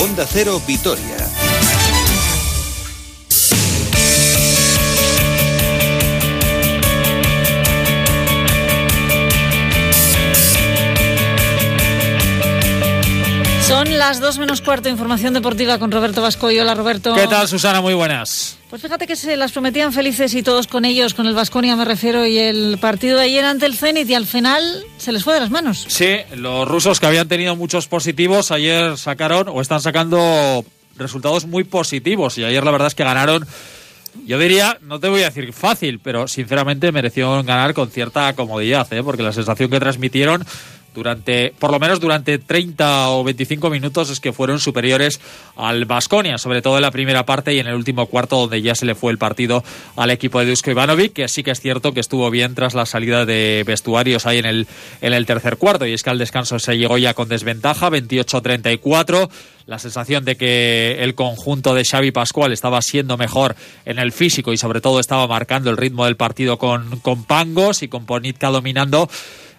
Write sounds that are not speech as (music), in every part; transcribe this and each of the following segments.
Onda Cero Vitoria. Son las dos menos cuarto, información deportiva con Roberto Vasco. Y hola Roberto. ¿Qué tal Susana? Muy buenas. Pues fíjate que se las prometían felices y todos con ellos, con el Vasconia me refiero, y el partido de ayer ante el Zenit y al final se les fue de las manos. Sí, los rusos que habían tenido muchos positivos ayer sacaron o están sacando resultados muy positivos y ayer la verdad es que ganaron yo diría, no te voy a decir fácil, pero sinceramente merecieron ganar con cierta comodidad, ¿eh? porque la sensación que transmitieron durante, por lo menos durante 30 o 25 minutos es que fueron superiores al Basconia, sobre todo en la primera parte y en el último cuarto donde ya se le fue el partido al equipo de Dusko Ivanovic, que sí que es cierto que estuvo bien tras la salida de vestuarios ahí en el, en el tercer cuarto. Y es que al descanso se llegó ya con desventaja, 28-34 la sensación de que el conjunto de Xavi Pascual estaba siendo mejor en el físico y sobre todo estaba marcando el ritmo del partido con, con Pangos y con Ponitka dominando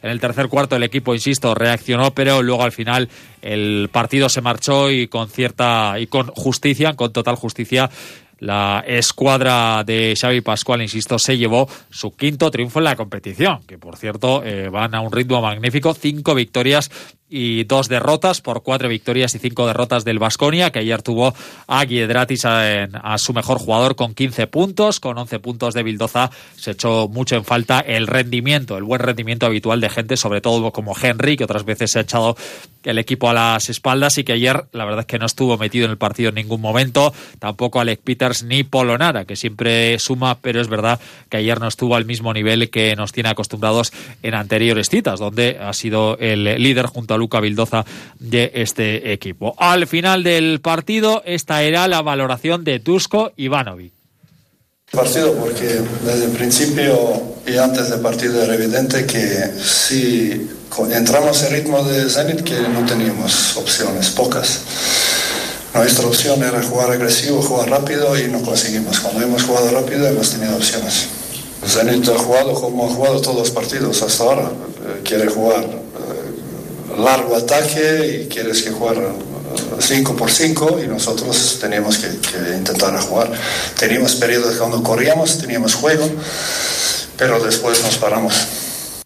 en el tercer cuarto el equipo, insisto, reaccionó, pero luego al final el partido se marchó y con cierta y con justicia, con total justicia, la escuadra de Xavi Pascual, insisto, se llevó su quinto triunfo en la competición, que por cierto eh, van a un ritmo magnífico, cinco victorias y dos derrotas por cuatro victorias y cinco derrotas del Vasconia, que ayer tuvo a Guiedratis a, a, su mejor jugador con 15 puntos, con 11 puntos de Bildoza. Se echó mucho en falta el rendimiento, el buen rendimiento habitual de gente, sobre todo como Henry, que otras veces se ha echado el equipo a las espaldas y que ayer la verdad es que no estuvo metido en el partido en ningún momento. Tampoco Alec Peters ni Polonara, que siempre suma, pero es verdad que ayer no estuvo al mismo nivel que nos tiene acostumbrados en anteriores citas, donde ha sido el líder junto a Luca Vildoza de este equipo. Al final del partido, esta era la valoración de Tusko Ivanovic. Partido porque desde el principio y antes del partido era evidente que si entramos en ritmo de Zenit que no teníamos opciones, pocas. Nuestra opción era jugar agresivo, jugar rápido y no conseguimos. Cuando hemos jugado rápido hemos tenido opciones. Zenit ha jugado como ha jugado todos los partidos hasta ahora. Quiere jugar largo ataque y quieres que jugar 5 por 5 y nosotros teníamos que, que, intentar jugar. Teníamos periodos cuando corríamos, teníamos juego, pero después nos paramos.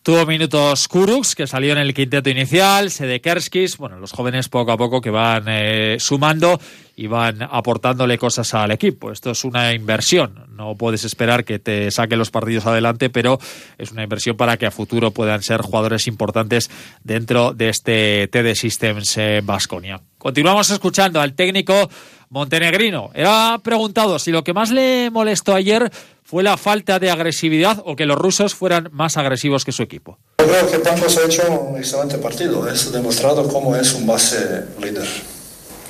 Tuvo minutos Kuruks, que salió en el quinteto inicial, Sedekerskis, bueno, los jóvenes poco a poco que van eh, sumando y van aportándole cosas al equipo. Esto es una inversión, no puedes esperar que te saque los partidos adelante, pero es una inversión para que a futuro puedan ser jugadores importantes dentro de este TD Systems Basconia. Continuamos escuchando al técnico montenegrino. Era preguntado si lo que más le molestó ayer fue la falta de agresividad o que los rusos fueran más agresivos que su equipo. Yo creo que Pancos ha hecho un excelente partido, es demostrado cómo es un base líder.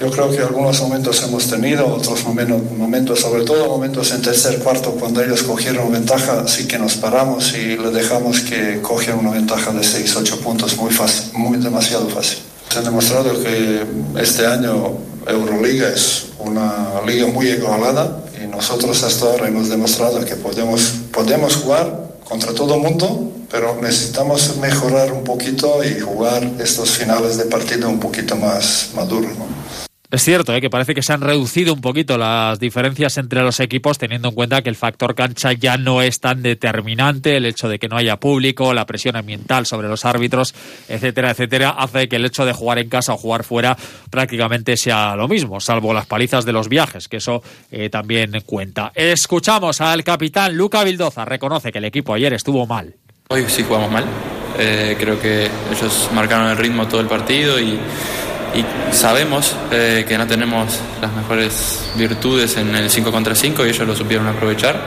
Yo creo que algunos momentos hemos tenido, otros momentos, sobre todo momentos en tercer cuarto, cuando ellos cogieron ventaja, sí que nos paramos y le dejamos que cogen una ventaja de 6-8 puntos muy fácil, muy demasiado fácil. Se ha demostrado que este año Euroliga es una liga muy igualada y nosotros hasta ahora hemos demostrado que podemos, podemos jugar contra todo el mundo, pero necesitamos mejorar un poquito y jugar estos finales de partido un poquito más maduros. Es cierto ¿eh? que parece que se han reducido un poquito las diferencias entre los equipos, teniendo en cuenta que el factor cancha ya no es tan determinante, el hecho de que no haya público, la presión ambiental sobre los árbitros, etcétera, etcétera, hace que el hecho de jugar en casa o jugar fuera prácticamente sea lo mismo, salvo las palizas de los viajes, que eso eh, también cuenta. Escuchamos al capitán Luca Vildoza, reconoce que el equipo ayer estuvo mal. Hoy sí jugamos mal, eh, creo que ellos marcaron el ritmo todo el partido y y sabemos eh, que no tenemos las mejores virtudes en el 5 contra 5 y ellos lo supieron aprovechar.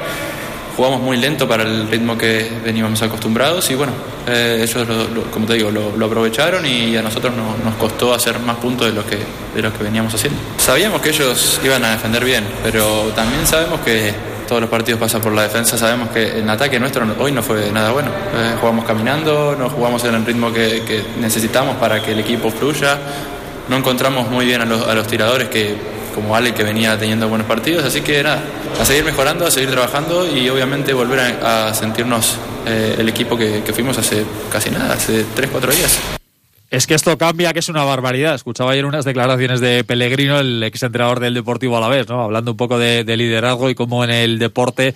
Jugamos muy lento para el ritmo que veníamos acostumbrados y bueno, eh, ellos, lo, como te digo, lo, aprovecharon y a nosotros no, nos costó hacer más puntos de lo, que, de lo que veníamos haciendo. Sabíamos que ellos iban a defender bien, pero también sabemos que todos los partidos pasan por la defensa. Sabemos que el ataque nuestro hoy no fue nada bueno. Eh, jugamos caminando, no jugamos en el ritmo que necesitamos para que el equipo fluya no encontramos muy bien a los, a los, tiradores que como Ale que venía teniendo buenos partidos, así que nada, a seguir mejorando, a seguir trabajando y obviamente volver a, a sentirnos eh, el equipo que, que, fuimos hace casi nada, hace 3, 4 días. Es que esto cambia, que es una barbaridad. Escuchaba ayer unas declaraciones de Pellegrino, el exentrenador del Deportivo Alavés, ¿no? Hablando un poco de, de liderazgo y cómo en el deporte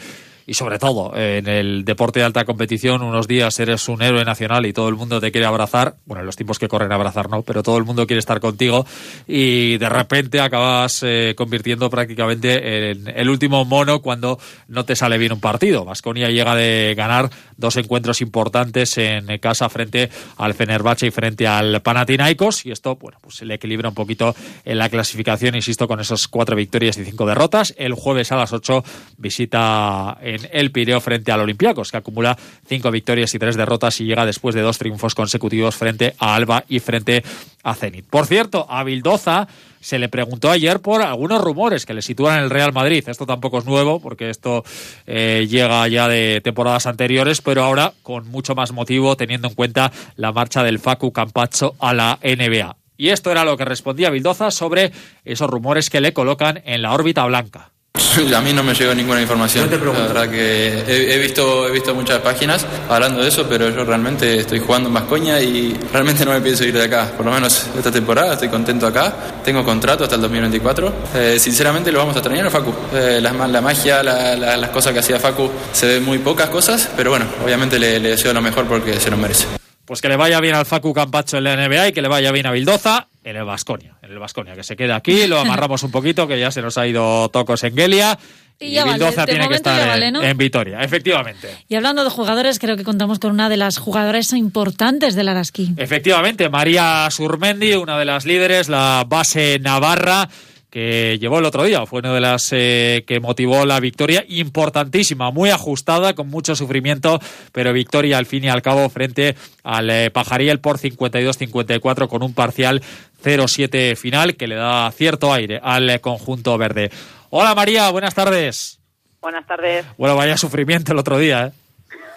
y sobre todo en el deporte de alta competición, unos días eres un héroe nacional y todo el mundo te quiere abrazar, bueno, en los tiempos que corren abrazar no, pero todo el mundo quiere estar contigo y de repente acabas eh, convirtiendo prácticamente en el último mono cuando no te sale bien un partido. Vasconia llega de ganar dos encuentros importantes en casa frente al Fenerbahce y frente al Panathinaikos y esto, bueno, pues se le equilibra un poquito en la clasificación, insisto, con esos cuatro victorias y cinco derrotas. El jueves a las ocho visita en el Pireo frente al Olympiacos, que acumula cinco victorias y tres derrotas y llega después de dos triunfos consecutivos frente a Alba y frente a Zenit. Por cierto, a Bildoza se le preguntó ayer por algunos rumores que le sitúan en el Real Madrid. Esto tampoco es nuevo, porque esto eh, llega ya de temporadas anteriores, pero ahora con mucho más motivo, teniendo en cuenta la marcha del Facu Campacho a la NBA. Y esto era lo que respondía Bildoza sobre esos rumores que le colocan en la órbita blanca. (laughs) A mí no me llegó ninguna información. la verdad que he, visto, he visto muchas páginas hablando de eso, pero yo realmente estoy jugando en Vascoña y realmente no me pienso ir de acá. Por lo menos esta temporada estoy contento acá. Tengo contrato hasta el 2024. Eh, sinceramente lo vamos a extrañar a Facu. Eh, la, la, magia, las cosas que hacía Facu, se ven muy pocas cosas, pero bueno, obviamente le, le deseo lo mejor porque se lo merece. Pues que le vaya bien al Facu Campacho en la NBA y que le vaya bien a Bildoza en el Vasconia, en el Vasconia, que se quede aquí, lo amarramos un poquito, que ya se nos ha ido tocos en Gelia. Y, Bildoza tiene que estar en, Vitoria, efectivamente. Y hablando de jugadores, creo que contamos con una de las jugadoras importantes del Araski. Efectivamente, María Surmendi, una de las líderes, la base navarra que llevó el otro día. Fue una de las eh, que motivó la victoria importantísima, muy ajustada, con mucho sufrimiento, pero victoria al fin y al cabo frente al eh, Pajariel por 52-54 con un parcial 0-7 final que le da cierto aire al eh, conjunto verde. Hola María, buenas tardes. Buenas tardes. Bueno, vaya sufrimiento el otro día, ¿eh?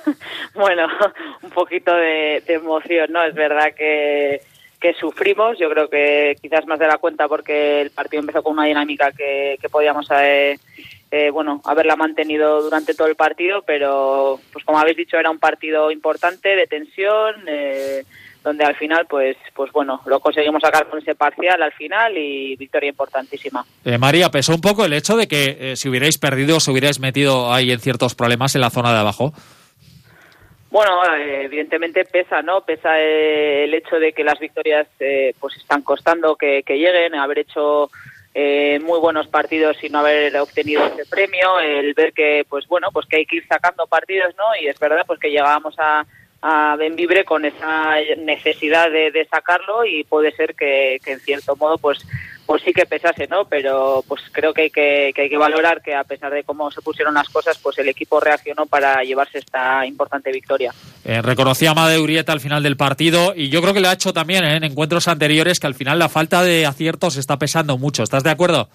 (laughs) bueno, (laughs) un poquito de emoción, ¿no? Es verdad que que sufrimos, yo creo que quizás más de la cuenta porque el partido empezó con una dinámica que, podíamos eh, eh, bueno, haberla mantenido durante todo el partido, pero pues como habéis dicho era un partido importante, de tensión, eh, donde al final pues pues bueno, lo conseguimos sacar con ese parcial al final y victoria importantísima. María, pesó un poco el hecho de que si hubierais perdido os hubierais metido ahí en ciertos problemas en la zona de abajo. Bueno, evidentemente pesa, ¿no? Pesa el hecho de que las victorias eh, pues están costando que, lleguen, haber hecho eh, muy buenos partidos y no haber obtenido ese premio, el ver que, pues bueno, pues que hay que ir sacando partidos, ¿no? Y es verdad, pues que llegábamos a, a Benvibre con esa necesidad de, sacarlo y puede ser que en cierto modo, pues pues sí que pesase, ¿no? Pero pues creo que hay que, que hay que valorar que a pesar de cómo se pusieron las cosas, pues el equipo reaccionó para llevarse esta importante victoria. Eh, reconocía a Made Urieta al final del partido y yo creo que lo ha hecho también ¿eh? en encuentros anteriores que al final la falta de aciertos está pesando mucho. ¿Estás de acuerdo?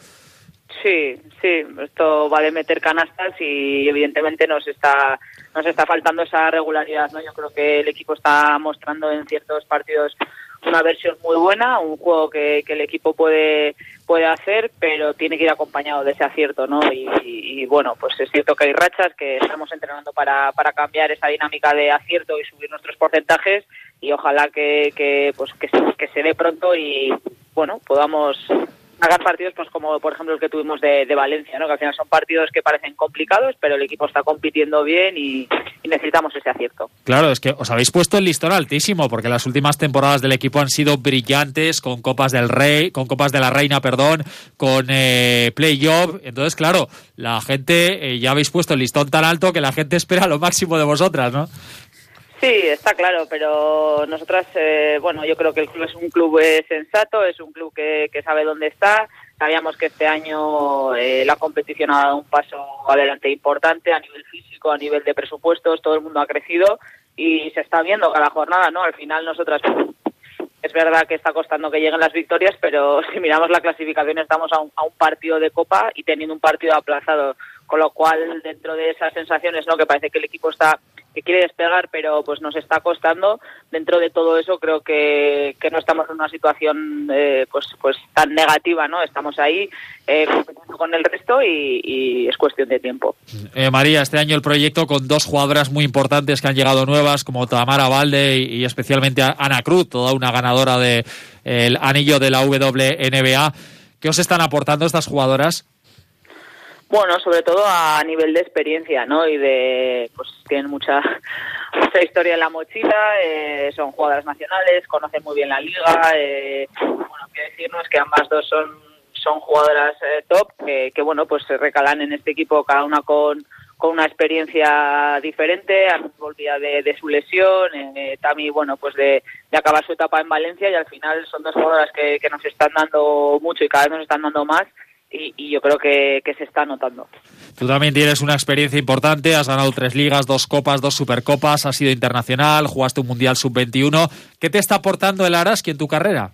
Sí, sí, esto va de meter canastas y evidentemente nos está nos está faltando esa regularidad, ¿no? Yo creo que el equipo está mostrando en ciertos partidos una versión muy buena, un juego que, el equipo puede puede hacer, pero tiene que ir acompañado de ese acierto, ¿no? Y, bueno, pues es cierto que hay rachas que estamos entrenando para, para cambiar esa dinámica de acierto y subir nuestros porcentajes y ojalá que, que pues que, que se dé pronto y bueno podamos hagan partidos pues como por ejemplo el que tuvimos de, Valencia, ¿no? que al final son partidos que parecen complicados, pero el equipo está compitiendo bien y, necesitamos ese acierto. Claro, es que os habéis puesto el listón altísimo, porque las últimas temporadas del equipo han sido brillantes, con Copas del Rey, con Copas de la Reina, perdón, con eh, Playoff. Entonces, claro, la gente, eh, ya habéis puesto el listón tan alto que la gente espera lo máximo de vosotras, ¿no? Sí, está claro, pero nosotras, eh, bueno, yo creo que el club es un club eh, sensato, es un club que, que, sabe dónde está. Sabíamos que este año eh, la competición ha dado un paso adelante importante a nivel físico, a nivel de presupuestos, todo el mundo ha crecido y se está viendo cada jornada, ¿no? Al final nosotras es verdad que está costando que lleguen las victorias, pero (laughs) si miramos la clasificación estamos a un, a un partido de copa y teniendo un partido aplazado con lo cual dentro de esas sensaciones, ¿no? Que parece que el equipo está que quiere despegar, pero pues nos está costando. Dentro de todo eso, creo que, que no estamos en una situación eh, pues pues tan negativa, ¿no? Estamos ahí eh, con el resto y, es cuestión de tiempo. Eh, María, este año el proyecto con dos jugadoras muy importantes que han llegado nuevas, como Tamara Valde y, y especialmente Ana Cruz, toda una ganadora de el anillo de la WNBA. ¿Qué os están aportando estas jugadoras? Bueno, sobre todo a nivel de experiencia, ¿no? Y de, pues tienen mucha, (laughs) mucha historia en la mochila, eh, son jugadoras nacionales, conocen muy bien la liga. Eh, bueno, que decirnos que ambas dos son, son jugadoras eh, top, que, bueno, pues se recalan en este equipo cada una con, con una experiencia diferente, volvía de, de su lesión, eh, Tami, bueno, pues de, de, acabar su etapa en Valencia y al final son dos jugadoras que, que nos están dando mucho y cada vez nos están dando más y, y, yo creo que, que, se está notando. Tú también tienes una experiencia importante, has ganado tres ligas, dos copas, dos supercopas, has sido internacional, jugaste un Mundial Sub-21. ¿Qué te está aportando el Araski en tu carrera?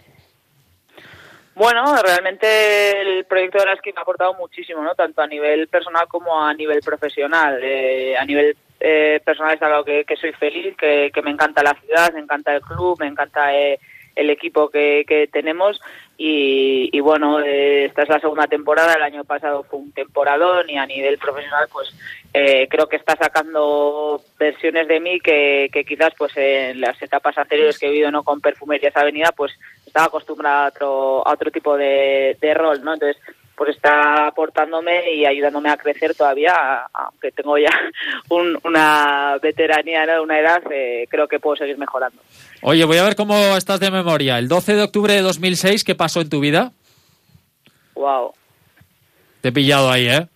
Bueno, realmente el proyecto de Araski me ha aportado muchísimo, ¿no? Tanto a nivel personal como a nivel profesional. Eh, a nivel eh, personal está claro que, que soy feliz, que, que, me encanta la ciudad, me encanta el club, me encanta eh, el equipo que, que tenemos y, y bueno, eh, esta es la segunda temporada, el año pasado fue un temporadón y a nivel profesional pues eh, creo que está sacando versiones de mí que, que quizás pues en las etapas anteriores que he vivido no con Perfumerías Avenida pues estaba acostumbrada a otro, a otro tipo de, de rol, ¿no? Entonces pues está aportándome y ayudándome a crecer todavía, aunque tengo ya (laughs) un, una veteranía, ¿no? una edad, eh, creo que puedo seguir mejorando. Oye, voy a ver cómo estás de memoria. El 12 de octubre de 2006, ¿qué pasó en tu vida? Wow. Te he pillado ahí, ¿eh?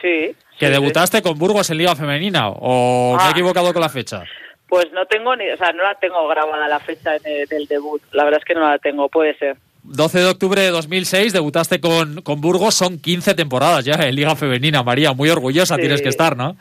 Sí. ¿Que sí, debutaste sí. con Burgos en Liga Femenina o ah. me he equivocado con la fecha? Pues no tengo ni, o sea, no la tengo grabada la fecha de, del debut. La verdad es que no la tengo, puede ser. 12 de octubre de 2006 debutaste con, con Burgos, son 15 temporadas ya en Liga Femenina, María, muy orgullosa sí. tienes que estar, ¿no?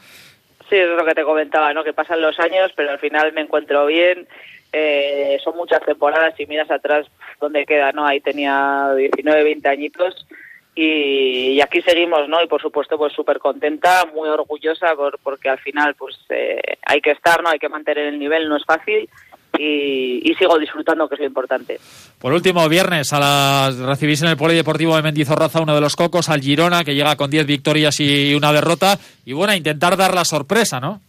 Sí, es lo que te comentaba, ¿no? Que pasan los años, pero al final me encuentro bien. Eh, son muchas temporadas y miras atrás donde queda, ¿no? Ahí tenía 19, 20 añitos y, y aquí seguimos, ¿no? Y por supuesto, pues súper contenta, muy orgullosa por, porque al final, pues eh, hay que estar, ¿no? Hay que mantener el nivel, no es fácil y, y, sigo disfrutando, que es lo importante. Por último, viernes a las recibís en el Polideportivo de Mendizorroza uno de los cocos, al Girona, que llega con 10 victorias y una derrota. Y bueno, intentar dar la sorpresa, ¿no?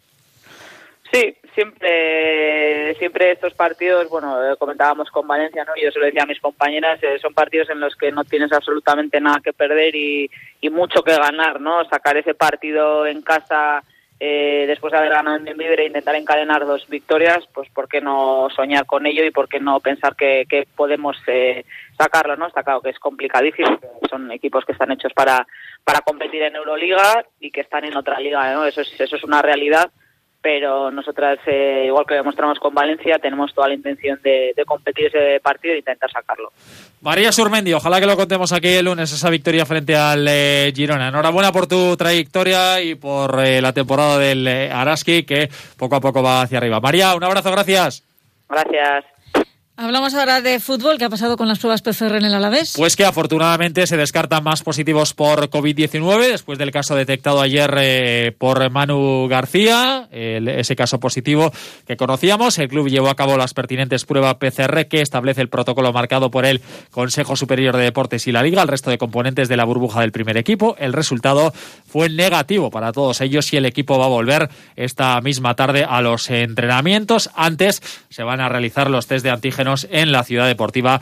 Sí, siempre, siempre estos partidos, bueno, comentábamos con Valencia, ¿no? Yo se lo decía a mis compañeras, eh, son partidos en los que no tienes absolutamente nada que perder y, y mucho que ganar, ¿no? Sacar ese partido en casa eh, después de haber ganado en Benvibre e intentar encadenar dos victorias, pues por qué no soñar con ello y por qué no pensar que, que podemos eh, sacarlo, ¿no? Está claro que es complicadísimo, son equipos que están hechos para, para competir en Euroliga y que están en otra liga. Eso es, eso es una realidad pero nosotras, eh, igual que demostramos con Valencia, tenemos toda la intención de, de, competir ese partido e intentar sacarlo. María Surmendi, ojalá que lo contemos aquí el lunes, esa victoria frente al eh, Girona. Enhorabuena por tu trayectoria y por eh, la temporada del eh, Araski, que poco a poco va hacia arriba. María, un abrazo, gracias. Gracias. Hablamos ahora de fútbol. ¿Qué ha pasado con las pruebas PCR en el Alavés? Pues que afortunadamente se descartan más positivos por COVID-19 después del caso detectado ayer eh, por Manu García, ese caso positivo que conocíamos. El club llevó a cabo las pertinentes pruebas PCR que establece el protocolo marcado por el Consejo Superior de Deportes y la Liga, el resto de componentes de la burbuja del primer equipo. El resultado fue negativo para todos ellos y el equipo va a volver esta misma tarde a los entrenamientos. Antes se van a realizar los test de en la ciudad deportiva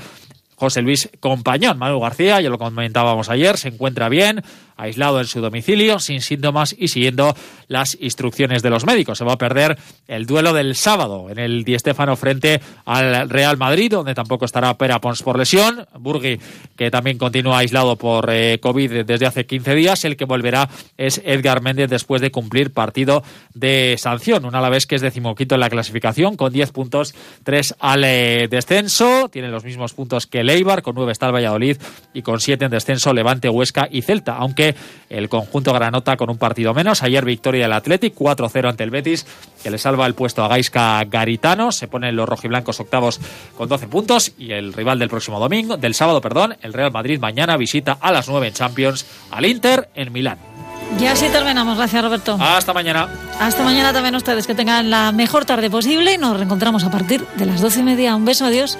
José Luis Compañón. Manu García, ya lo comentábamos ayer, se encuentra bien, aislado en su domicilio, sin síntomas y siguiendo las instrucciones de los médicos. Se va a perder el duelo del sábado en el Di Stéfano frente al Real Madrid, donde tampoco estará Pera Pons por lesión. Burgui, que también continúa aislado por eh, COVID desde hace 15 días. El que volverá es Edgar Méndez después de cumplir partido de sanción. Una a la vez que es decimoquinto en la clasificación, con 10 puntos, 3 al eh, descenso. Tiene los mismos puntos que Leibar, con 9 está el Valladolid y con 7 en descenso Levante, Huesca y Celta. Aunque el conjunto Granota con un partido menos. Ayer victoria del Athletic 4-0 ante el Betis, que le salva el puesto a Gaisca Garitano. Se ponen los rojiblancos octavos con 12 puntos y el rival del próximo domingo, del sábado, perdón, el Real Madrid mañana visita a las 9 en Champions al Inter en Milán. Y así terminamos. Gracias, Roberto. Hasta mañana. Hasta mañana también ustedes. Que tengan la mejor tarde posible y nos reencontramos a partir de las doce y media. Un beso. Adiós.